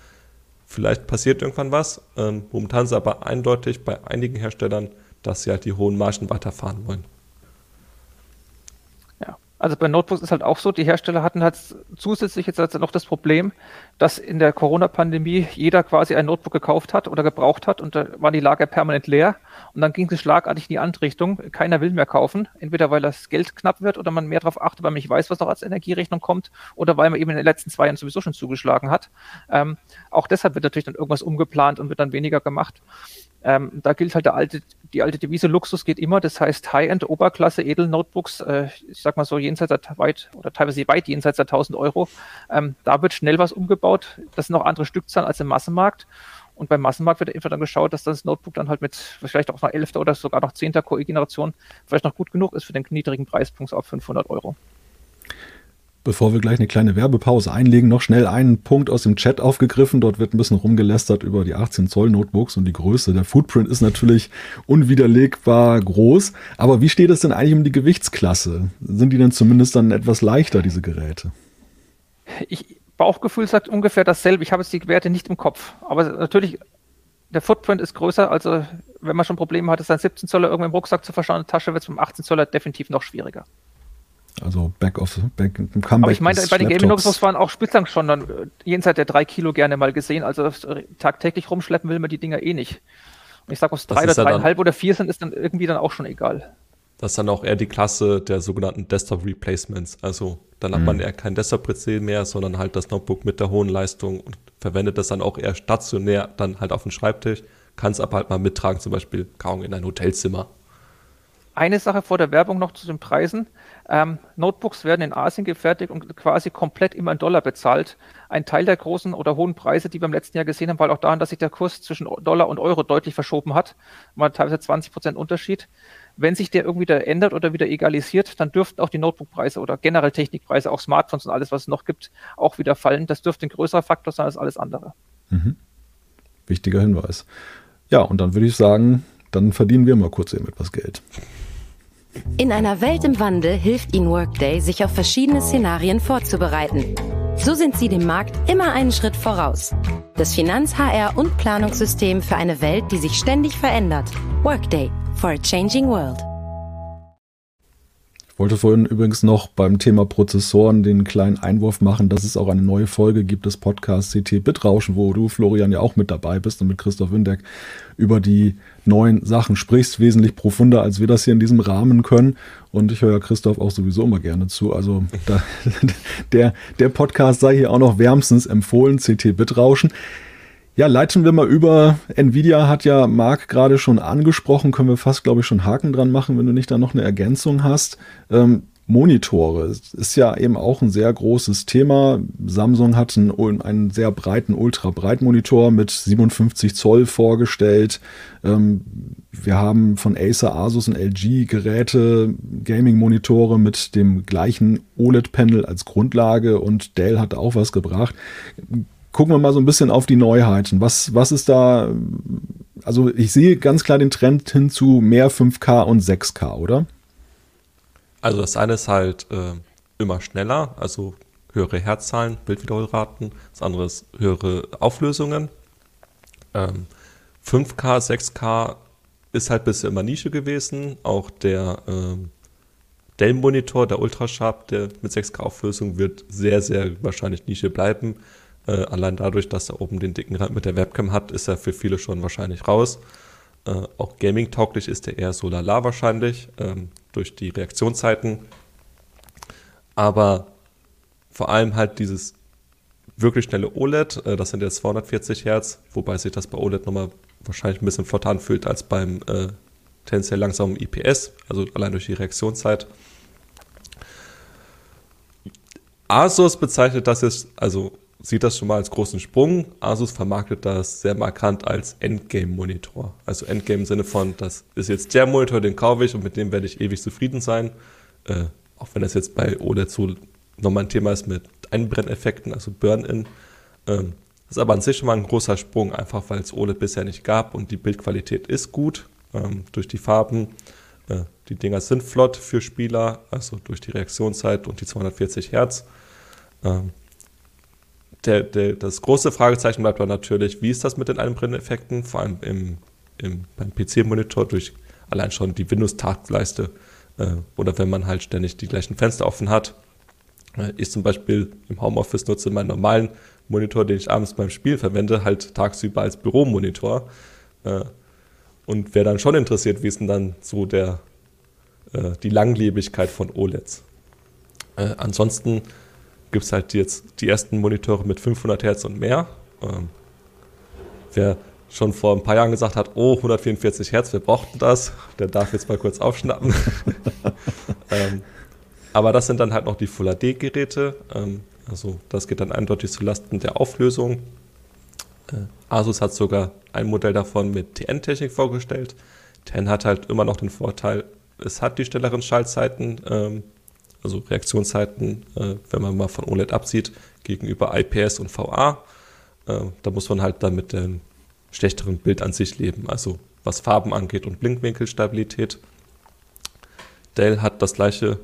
Vielleicht passiert irgendwann was. Ähm, momentan ist aber eindeutig bei einigen Herstellern, dass sie halt die hohen Margen weiterfahren wollen. Also bei Notebooks ist halt auch so, die Hersteller hatten halt zusätzlich jetzt also noch das Problem, dass in der Corona-Pandemie jeder quasi ein Notebook gekauft hat oder gebraucht hat und da waren die Lager permanent leer und dann ging es schlagartig in die andere Richtung. Keiner will mehr kaufen, entweder weil das Geld knapp wird oder man mehr darauf achtet, weil man nicht weiß, was noch als Energierechnung kommt oder weil man eben in den letzten zwei Jahren sowieso schon zugeschlagen hat. Ähm, auch deshalb wird natürlich dann irgendwas umgeplant und wird dann weniger gemacht. Ähm, da gilt halt alte, die alte Devise Luxus geht immer. Das heißt High-End, Oberklasse, Edel-Notebooks, äh, ich sag mal so jenseits der weit oder teilweise weit jenseits der 1000 Euro. Ähm, da wird schnell was umgebaut. Das sind noch andere Stückzahlen als im Massenmarkt. Und beim Massenmarkt wird einfach dann geschaut, dass das Notebook dann halt mit vielleicht auch noch 11. oder sogar noch 10. Core-Generation vielleicht noch gut genug ist für den niedrigen Preispunkt auf 500 Euro. Bevor wir gleich eine kleine Werbepause einlegen, noch schnell einen Punkt aus dem Chat aufgegriffen. Dort wird ein bisschen rumgelästert über die 18 Zoll Notebooks und die Größe. Der Footprint ist natürlich unwiderlegbar groß. Aber wie steht es denn eigentlich um die Gewichtsklasse? Sind die denn zumindest dann etwas leichter, diese Geräte? Ich, Bauchgefühl sagt ungefähr dasselbe. Ich habe jetzt die Werte nicht im Kopf. Aber natürlich, der Footprint ist größer. Also, wenn man schon Probleme hat, es ein 17 Zoller irgendwie im Rucksack zu verschauen, in der Tasche wird es beim 18 Zoller definitiv noch schwieriger. Also Back of Back Comeback. Aber ich meine, bei den Gaming Notebooks waren auch bislang schon dann äh, jenseits der drei Kilo gerne mal gesehen. Also tagtäglich rumschleppen will man die Dinger eh nicht. Und ich sage, ob es drei oder dreieinhalb oder vier sind, ist dann irgendwie dann auch schon egal. Das ist dann auch eher die Klasse der sogenannten Desktop Replacements. Also dann hat mhm. man eher kein Desktop-PC mehr, sondern halt das Notebook mit der hohen Leistung und verwendet das dann auch eher stationär, dann halt auf dem Schreibtisch, kann es aber halt mal mittragen, zum Beispiel kaum in ein Hotelzimmer. Eine Sache vor der Werbung noch zu den Preisen. Ähm, Notebooks werden in Asien gefertigt und quasi komplett immer in Dollar bezahlt. Ein Teil der großen oder hohen Preise, die wir im letzten Jahr gesehen haben, war auch daran, dass sich der Kurs zwischen Dollar und Euro deutlich verschoben hat. Mal teilweise 20 Prozent Unterschied. Wenn sich der irgendwie wieder ändert oder wieder egalisiert, dann dürften auch die Notebookpreise oder generell Technikpreise, auch Smartphones und alles, was es noch gibt, auch wieder fallen. Das dürfte ein größerer Faktor sein als alles andere. Mhm. Wichtiger Hinweis. Ja, und dann würde ich sagen, dann verdienen wir mal kurz eben etwas Geld. In einer Welt im Wandel hilft Ihnen Workday, sich auf verschiedene Szenarien vorzubereiten. So sind Sie dem Markt immer einen Schritt voraus. Das Finanz-, HR- und Planungssystem für eine Welt, die sich ständig verändert. Workday for a changing world wollte vorhin übrigens noch beim Thema Prozessoren den kleinen Einwurf machen, dass es auch eine neue Folge gibt des Podcasts CT Bitrauschen, wo du, Florian, ja auch mit dabei bist und mit Christoph Windeck über die neuen Sachen sprichst, wesentlich profunder, als wir das hier in diesem Rahmen können. Und ich höre Christoph auch sowieso immer gerne zu. Also da, [laughs] der, der Podcast sei hier auch noch wärmstens empfohlen, CT Bitrauschen. Ja, leiten wir mal über. Nvidia hat ja Marc gerade schon angesprochen, können wir fast, glaube ich, schon Haken dran machen, wenn du nicht da noch eine Ergänzung hast. Ähm, Monitore ist ja eben auch ein sehr großes Thema. Samsung hat einen, einen sehr breiten Ultra-Breitmonitor mit 57 Zoll vorgestellt. Ähm, wir haben von Acer, Asus und LG Geräte, Gaming-Monitore mit dem gleichen OLED-Panel als Grundlage und Dell hat auch was gebracht gucken wir mal so ein bisschen auf die Neuheiten. Was, was ist da? Also ich sehe ganz klar den Trend hin zu mehr 5K und 6K, oder? Also das eine ist halt äh, immer schneller, also höhere Herzzahlen, Bildwiederholraten. Das andere ist höhere Auflösungen. Ähm, 5K, 6K ist halt bisher immer Nische gewesen. Auch der ähm, Dell-Monitor, der Ultrasharp, der mit 6K-Auflösung wird sehr, sehr wahrscheinlich Nische bleiben. Äh, allein dadurch, dass er oben den dicken Rand mit der Webcam hat, ist er für viele schon wahrscheinlich raus. Äh, auch gaming-tauglich ist er eher so lala wahrscheinlich, ähm, durch die Reaktionszeiten. Aber vor allem halt dieses wirklich schnelle OLED, äh, das sind jetzt 240 Hertz, wobei sich das bei OLED nochmal wahrscheinlich ein bisschen flotter anfühlt als beim äh, tendenziell langsamen IPS, also allein durch die Reaktionszeit. Asus bezeichnet das jetzt, also sieht das schon mal als großen Sprung. Asus vermarktet das sehr markant als Endgame-Monitor. Also Endgame im Sinne von, das ist jetzt der Monitor, den kaufe ich und mit dem werde ich ewig zufrieden sein. Äh, auch wenn das jetzt bei OLED so nochmal ein Thema ist mit Einbrenneffekten, also Burn-In. Ähm, das ist aber an sich schon mal ein großer Sprung, einfach weil es OLED bisher nicht gab und die Bildqualität ist gut ähm, durch die Farben. Äh, die Dinger sind flott für Spieler, also durch die Reaktionszeit und die 240 Hertz. Ähm, der, der, das große Fragezeichen bleibt dann natürlich, wie ist das mit den Einbrenneffekten, vor allem im, im, beim PC-Monitor durch allein schon die Windows-Taskleiste äh, oder wenn man halt ständig die gleichen Fenster offen hat. Äh, ich zum Beispiel im Homeoffice nutze meinen normalen Monitor, den ich abends beim Spiel verwende, halt tagsüber als Büromonitor. Äh, und wäre dann schon interessiert, wie ist denn dann so der, äh, die Langlebigkeit von OLEDs. Äh, ansonsten gibt es halt jetzt die ersten Monitore mit 500 Hertz und mehr. Ähm, wer schon vor ein paar Jahren gesagt hat, oh, 144 Hertz, wir brauchten das, der darf jetzt mal kurz aufschnappen. [laughs] ähm, aber das sind dann halt noch die Full HD Geräte. Ähm, also das geht dann eindeutig zu Lasten der Auflösung. Äh, Asus hat sogar ein Modell davon mit TN-Technik vorgestellt. TN hat halt immer noch den Vorteil, es hat die schnelleren Schaltzeiten, ähm, also Reaktionszeiten, äh, wenn man mal von OLED absieht, gegenüber IPS und VA. Äh, da muss man halt dann mit dem schlechteren Bild an sich leben, also was Farben angeht und Blinkwinkelstabilität. Dell hat das gleiche,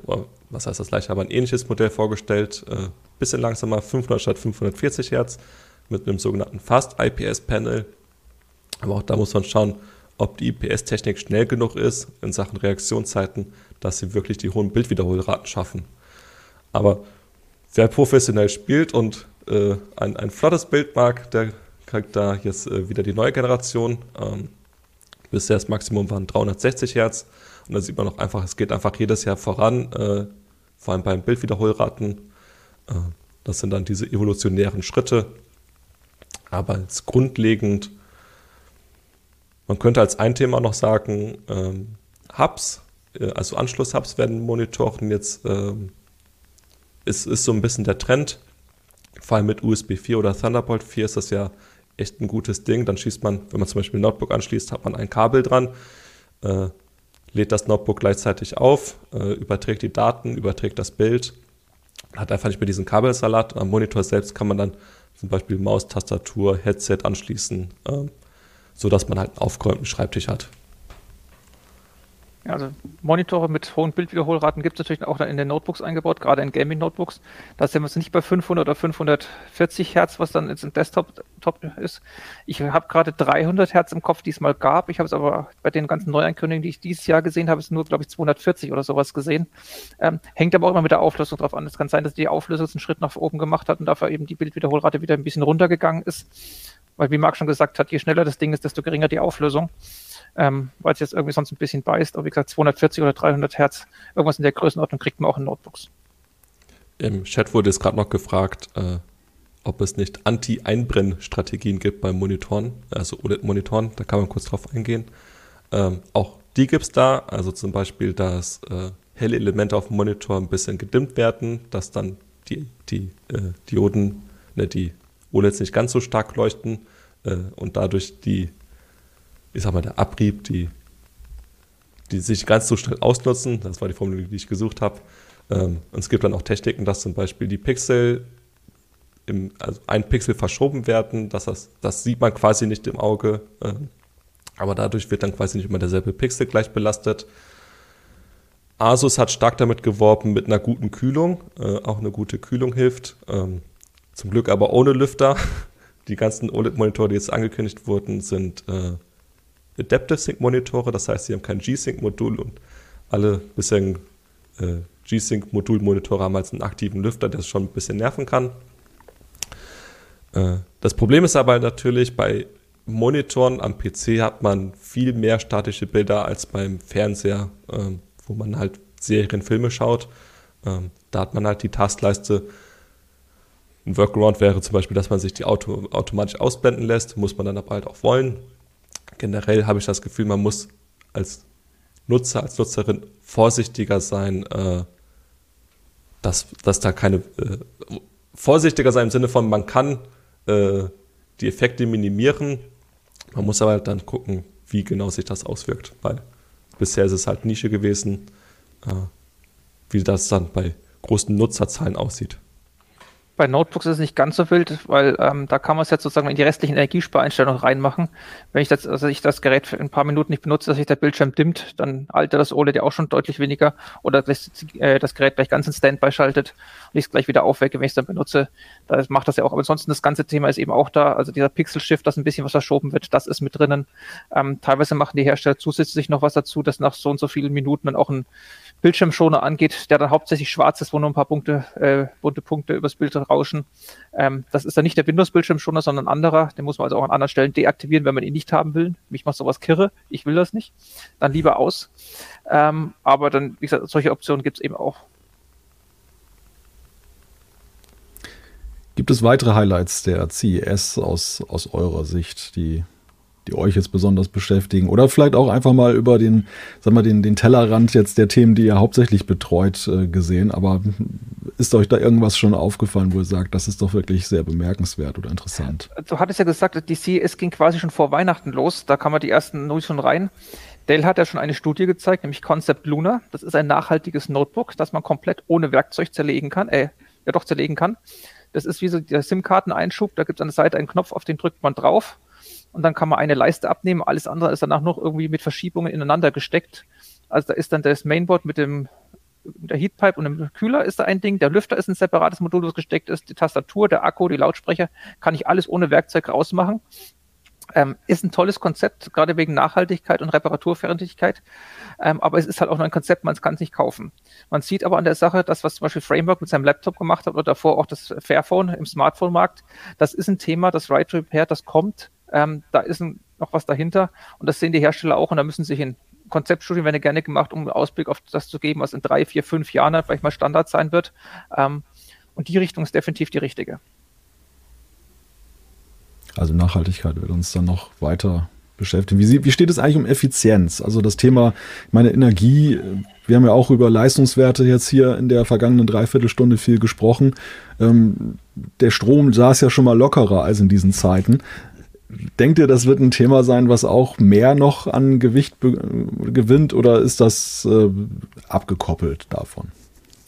was heißt das gleiche, aber ein ähnliches Modell vorgestellt, äh, bisschen langsamer, 500 statt 540 Hertz mit einem sogenannten Fast IPS Panel. Aber auch da muss man schauen, ob die IPS-Technik schnell genug ist in Sachen Reaktionszeiten, dass sie wirklich die hohen Bildwiederholraten schaffen. Aber wer professionell spielt und äh, ein, ein flottes Bild mag, der kriegt da jetzt äh, wieder die neue Generation. Ähm, bisher das Maximum waren 360 Hertz. Und da sieht man auch einfach, es geht einfach jedes Jahr voran, äh, vor allem beim Bildwiederholraten. Äh, das sind dann diese evolutionären Schritte. Aber als grundlegend, man könnte als ein Thema noch sagen, ähm, Hubs, äh, also Anschluss-Hubs werden Monitoren jetzt, ähm, ist, ist so ein bisschen der Trend. Vor allem mit USB 4 oder Thunderbolt 4 ist das ja echt ein gutes Ding. Dann schießt man, wenn man zum Beispiel ein Notebook anschließt, hat man ein Kabel dran, äh, lädt das Notebook gleichzeitig auf, äh, überträgt die Daten, überträgt das Bild, hat einfach nicht mehr diesen Kabelsalat. Am Monitor selbst kann man dann zum Beispiel Maus, Tastatur, Headset anschließen, äh, sodass man halt einen aufgeräumten Schreibtisch hat. Also Monitore mit hohen Bildwiederholraten gibt es natürlich auch in den Notebooks eingebaut, gerade in Gaming-Notebooks. Da sind wir jetzt nicht bei 500 oder 540 Hertz, was dann jetzt im Desktop top ist. Ich habe gerade 300 Hertz im Kopf, die es mal gab. Ich habe es aber bei den ganzen Neuankündigungen, die ich dieses Jahr gesehen habe, nur, glaube ich, 240 oder sowas gesehen. Ähm, hängt aber auch immer mit der Auflösung drauf an. Es kann sein, dass die Auflösung einen Schritt nach oben gemacht hat und dafür eben die Bildwiederholrate wieder ein bisschen runtergegangen ist. Weil, wie Marc schon gesagt hat, je schneller das Ding ist, desto geringer die Auflösung ähm, weil es jetzt irgendwie sonst ein bisschen beißt. Aber wie gesagt, 240 oder 300 Hertz, irgendwas in der Größenordnung kriegt man auch in Notebooks. Im Chat wurde es gerade noch gefragt, äh, ob es nicht Anti-Einbrennstrategien gibt bei Monitoren, also OLED-Monitoren, da kann man kurz drauf eingehen. Ähm, auch die gibt es da, also zum Beispiel, dass äh, helle Elemente auf dem Monitor ein bisschen gedimmt werden, dass dann die, die äh, Dioden, ne, die OLEDs nicht ganz so stark leuchten äh, und dadurch die ich sag mal, der Abrieb, die, die sich ganz so schnell ausnutzen. Das war die Formel, die ich gesucht habe. Ähm, und es gibt dann auch Techniken, dass zum Beispiel die Pixel, im, also ein Pixel verschoben werden. Dass das, das sieht man quasi nicht im Auge. Ähm, aber dadurch wird dann quasi nicht immer derselbe Pixel gleich belastet. Asus hat stark damit geworben mit einer guten Kühlung. Äh, auch eine gute Kühlung hilft. Ähm, zum Glück aber ohne Lüfter. Die ganzen OLED-Monitore, die jetzt angekündigt wurden, sind äh, Adaptive Sync Monitore, das heißt, sie haben kein G-Sync-Modul und alle bisherigen äh, G-Sync-Modul-Monitore haben als einen aktiven Lüfter, der es schon ein bisschen nerven kann. Äh, das Problem ist aber natürlich, bei Monitoren am PC hat man viel mehr statische Bilder als beim Fernseher, äh, wo man halt Serienfilme schaut. Ähm, da hat man halt die Taskleiste. Ein Workaround wäre zum Beispiel, dass man sich die Auto automatisch ausblenden lässt, muss man dann aber halt auch wollen. Generell habe ich das Gefühl, man muss als Nutzer, als Nutzerin vorsichtiger sein, äh, dass, dass da keine äh, vorsichtiger sein im Sinne von, man kann äh, die Effekte minimieren, man muss aber halt dann gucken, wie genau sich das auswirkt, weil bisher ist es halt Nische gewesen, äh, wie das dann bei großen Nutzerzahlen aussieht. Bei Notebooks ist es nicht ganz so wild, weil ähm, da kann man es jetzt sozusagen in die restlichen Energiespareinstellungen reinmachen. Wenn ich das, also ich das Gerät für ein paar Minuten nicht benutze, dass sich der Bildschirm dimmt, dann altert das OLED ja auch schon deutlich weniger. Oder das, äh, das Gerät gleich ganz in Standby schaltet und ich es gleich wieder aufwecke, wenn ich es dann benutze. Da macht das ja auch. Aber ansonsten das ganze Thema ist eben auch da. Also dieser Pixel-Shift, dass ein bisschen was verschoben wird, das ist mit drinnen. Ähm, teilweise machen die Hersteller zusätzlich noch was dazu, dass nach so und so vielen Minuten dann auch ein Bildschirmschoner angeht, der dann hauptsächlich schwarz ist, wo nur ein paar Punkte, äh, bunte Punkte übers Bild rauschen. Ähm, das ist dann nicht der Windows-Bildschirmschoner, sondern ein anderer. Den muss man also auch an anderen Stellen deaktivieren, wenn man ihn nicht haben will. Mich macht sowas kirre. Ich will das nicht. Dann lieber aus. Ähm, aber dann, wie gesagt, solche Optionen gibt es eben auch. Gibt es weitere Highlights der CES aus, aus eurer Sicht, die die euch jetzt besonders beschäftigen? Oder vielleicht auch einfach mal über den, sag mal, den, den Tellerrand jetzt der Themen, die ihr hauptsächlich betreut, äh, gesehen. Aber ist euch da irgendwas schon aufgefallen, wo ihr sagt, das ist doch wirklich sehr bemerkenswert oder interessant? Du hattest ja gesagt, die CES ging quasi schon vor Weihnachten los. Da kann man die ersten News schon rein. Dell hat ja schon eine Studie gezeigt, nämlich Concept Luna. Das ist ein nachhaltiges Notebook, das man komplett ohne Werkzeug zerlegen kann, äh, ja doch zerlegen kann. Das ist wie so der SIM-Karteneinschub. Da gibt es an der Seite einen Knopf, auf den drückt man drauf und dann kann man eine Leiste abnehmen. Alles andere ist danach noch irgendwie mit Verschiebungen ineinander gesteckt. Also da ist dann das Mainboard mit dem der Heatpipe und dem Kühler ist da ein Ding, der Lüfter ist ein separates Modul, das gesteckt ist, die Tastatur, der Akku, die Lautsprecher, kann ich alles ohne Werkzeug rausmachen. Ähm, ist ein tolles Konzept, gerade wegen Nachhaltigkeit und Reparaturfertigkeit. Ähm, aber es ist halt auch nur ein Konzept, man kann es nicht kaufen. Man sieht aber an der Sache, das, was zum Beispiel Framework mit seinem Laptop gemacht hat oder davor auch das Fairphone im Smartphone-Markt, das ist ein Thema, das Right to Repair, das kommt. Ähm, da ist ein, noch was dahinter und das sehen die Hersteller auch und da müssen sich in Konzeptstudien werden gerne gemacht, um einen Ausblick auf das zu geben, was in drei, vier, fünf Jahren vielleicht mal Standard sein wird. Ähm, und die Richtung ist definitiv die richtige. Also Nachhaltigkeit wird uns dann noch weiter beschäftigen. Wie, wie steht es eigentlich um Effizienz? Also das Thema, meine Energie, wir haben ja auch über Leistungswerte jetzt hier in der vergangenen Dreiviertelstunde viel gesprochen. Ähm, der Strom saß ja schon mal lockerer als in diesen Zeiten. Denkt ihr, das wird ein Thema sein, was auch mehr noch an Gewicht gewinnt oder ist das äh, abgekoppelt davon?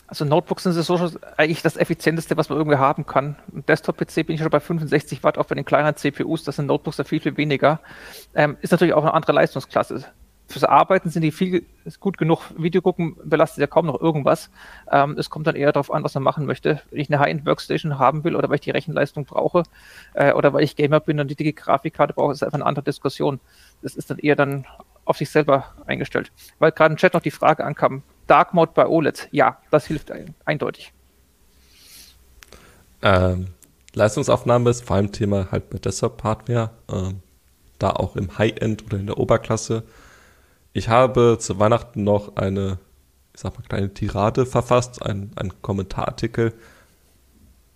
Also Notebooks sind so eigentlich das effizienteste, was man irgendwie haben kann. Im Desktop-PC bin ich schon bei 65 Watt, auch bei den kleineren CPUs, das sind Notebooks da viel, viel weniger. Ähm, ist natürlich auch eine andere Leistungsklasse. Fürs Arbeiten sind die viel gut genug. Video gucken belastet ja kaum noch irgendwas. Ähm, es kommt dann eher darauf an, was man machen möchte. Wenn ich eine High-End-Workstation haben will oder weil ich die Rechenleistung brauche äh, oder weil ich Gamer bin und die dicke Grafikkarte brauche, ist einfach eine andere Diskussion. Das ist dann eher dann auf sich selber eingestellt. Weil gerade im Chat noch die Frage ankam, Dark Mode bei OLED, ja, das hilft ein, eindeutig. Ähm, Leistungsaufnahme ist vor allem Thema halt bei Desktop-Hardware, ähm, da auch im High-End oder in der Oberklasse. Ich habe zu Weihnachten noch eine, ich sag mal, kleine Tirade verfasst, ein, ein Kommentarartikel,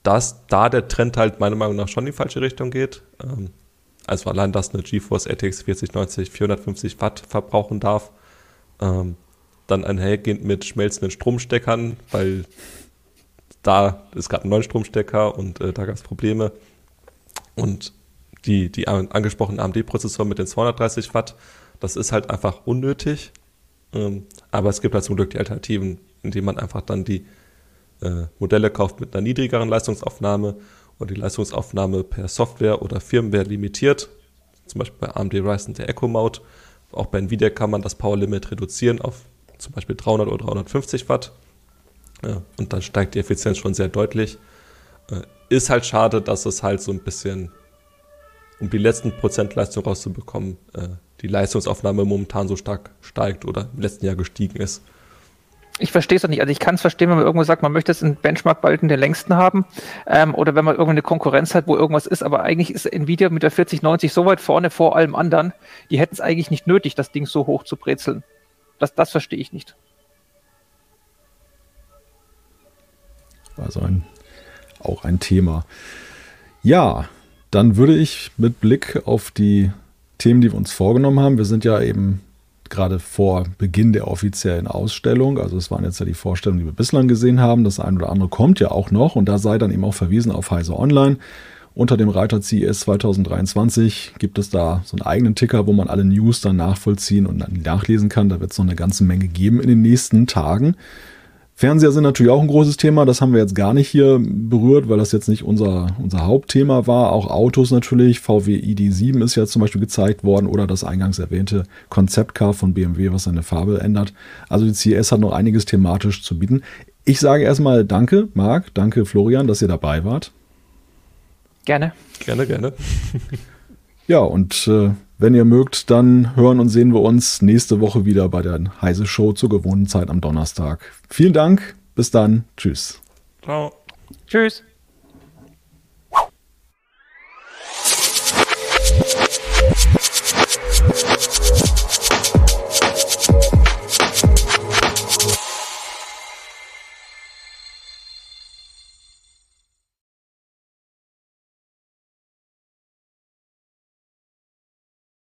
dass da der Trend halt meiner Meinung nach schon in die falsche Richtung geht. Ähm, also allein, dass eine GeForce RTX 4090 450 Watt verbrauchen darf, ähm, dann einhergehend mit schmelzenden Stromsteckern, weil da ist gerade ein neuer Stromstecker und äh, da gab es Probleme. Und die, die angesprochenen AMD-Prozessoren mit den 230 Watt, das ist halt einfach unnötig. Ähm, aber es gibt halt zum Glück die Alternativen, indem man einfach dann die äh, Modelle kauft mit einer niedrigeren Leistungsaufnahme und die Leistungsaufnahme per Software oder Firmware limitiert. Zum Beispiel bei AMD Ryzen der Echo Mode. Auch bei Nvidia kann man das Power Limit reduzieren auf zum Beispiel 300 oder 350 Watt. Ja, und dann steigt die Effizienz schon sehr deutlich. Äh, ist halt schade, dass es halt so ein bisschen, um die letzten Prozent Leistung rauszubekommen, äh, die Leistungsaufnahme momentan so stark steigt oder im letzten Jahr gestiegen ist. Ich verstehe es doch nicht. Also ich kann es verstehen, wenn man irgendwo sagt, man möchte jetzt einen Benchmark bald in der längsten haben ähm, oder wenn man irgendwie eine Konkurrenz hat, wo irgendwas ist. Aber eigentlich ist Nvidia mit der 4090 so weit vorne vor allem anderen, die hätten es eigentlich nicht nötig, das Ding so hoch zu brezeln. Das, das verstehe ich nicht. Also ein, auch ein Thema. Ja, dann würde ich mit Blick auf die Themen, die wir uns vorgenommen haben, wir sind ja eben gerade vor Beginn der offiziellen Ausstellung, also es waren jetzt ja die Vorstellungen, die wir bislang gesehen haben, das eine oder andere kommt ja auch noch und da sei dann eben auch verwiesen auf Heise Online. Unter dem Reiter CES 2023 gibt es da so einen eigenen Ticker, wo man alle News dann nachvollziehen und dann nachlesen kann. Da wird es noch eine ganze Menge geben in den nächsten Tagen. Fernseher sind natürlich auch ein großes Thema. Das haben wir jetzt gar nicht hier berührt, weil das jetzt nicht unser, unser Hauptthema war. Auch Autos natürlich. VW ID7 ist ja zum Beispiel gezeigt worden oder das eingangs erwähnte Konzeptcar von BMW, was seine Farbe ändert. Also die CES hat noch einiges thematisch zu bieten. Ich sage erstmal Danke, Marc. Danke, Florian, dass ihr dabei wart. Gerne. Gerne, gerne. ja, und äh, wenn ihr mögt, dann hören und sehen wir uns nächste Woche wieder bei der Heise Show zur gewohnten Zeit am Donnerstag. Vielen Dank. Bis dann. Tschüss. Ciao. Tschüss.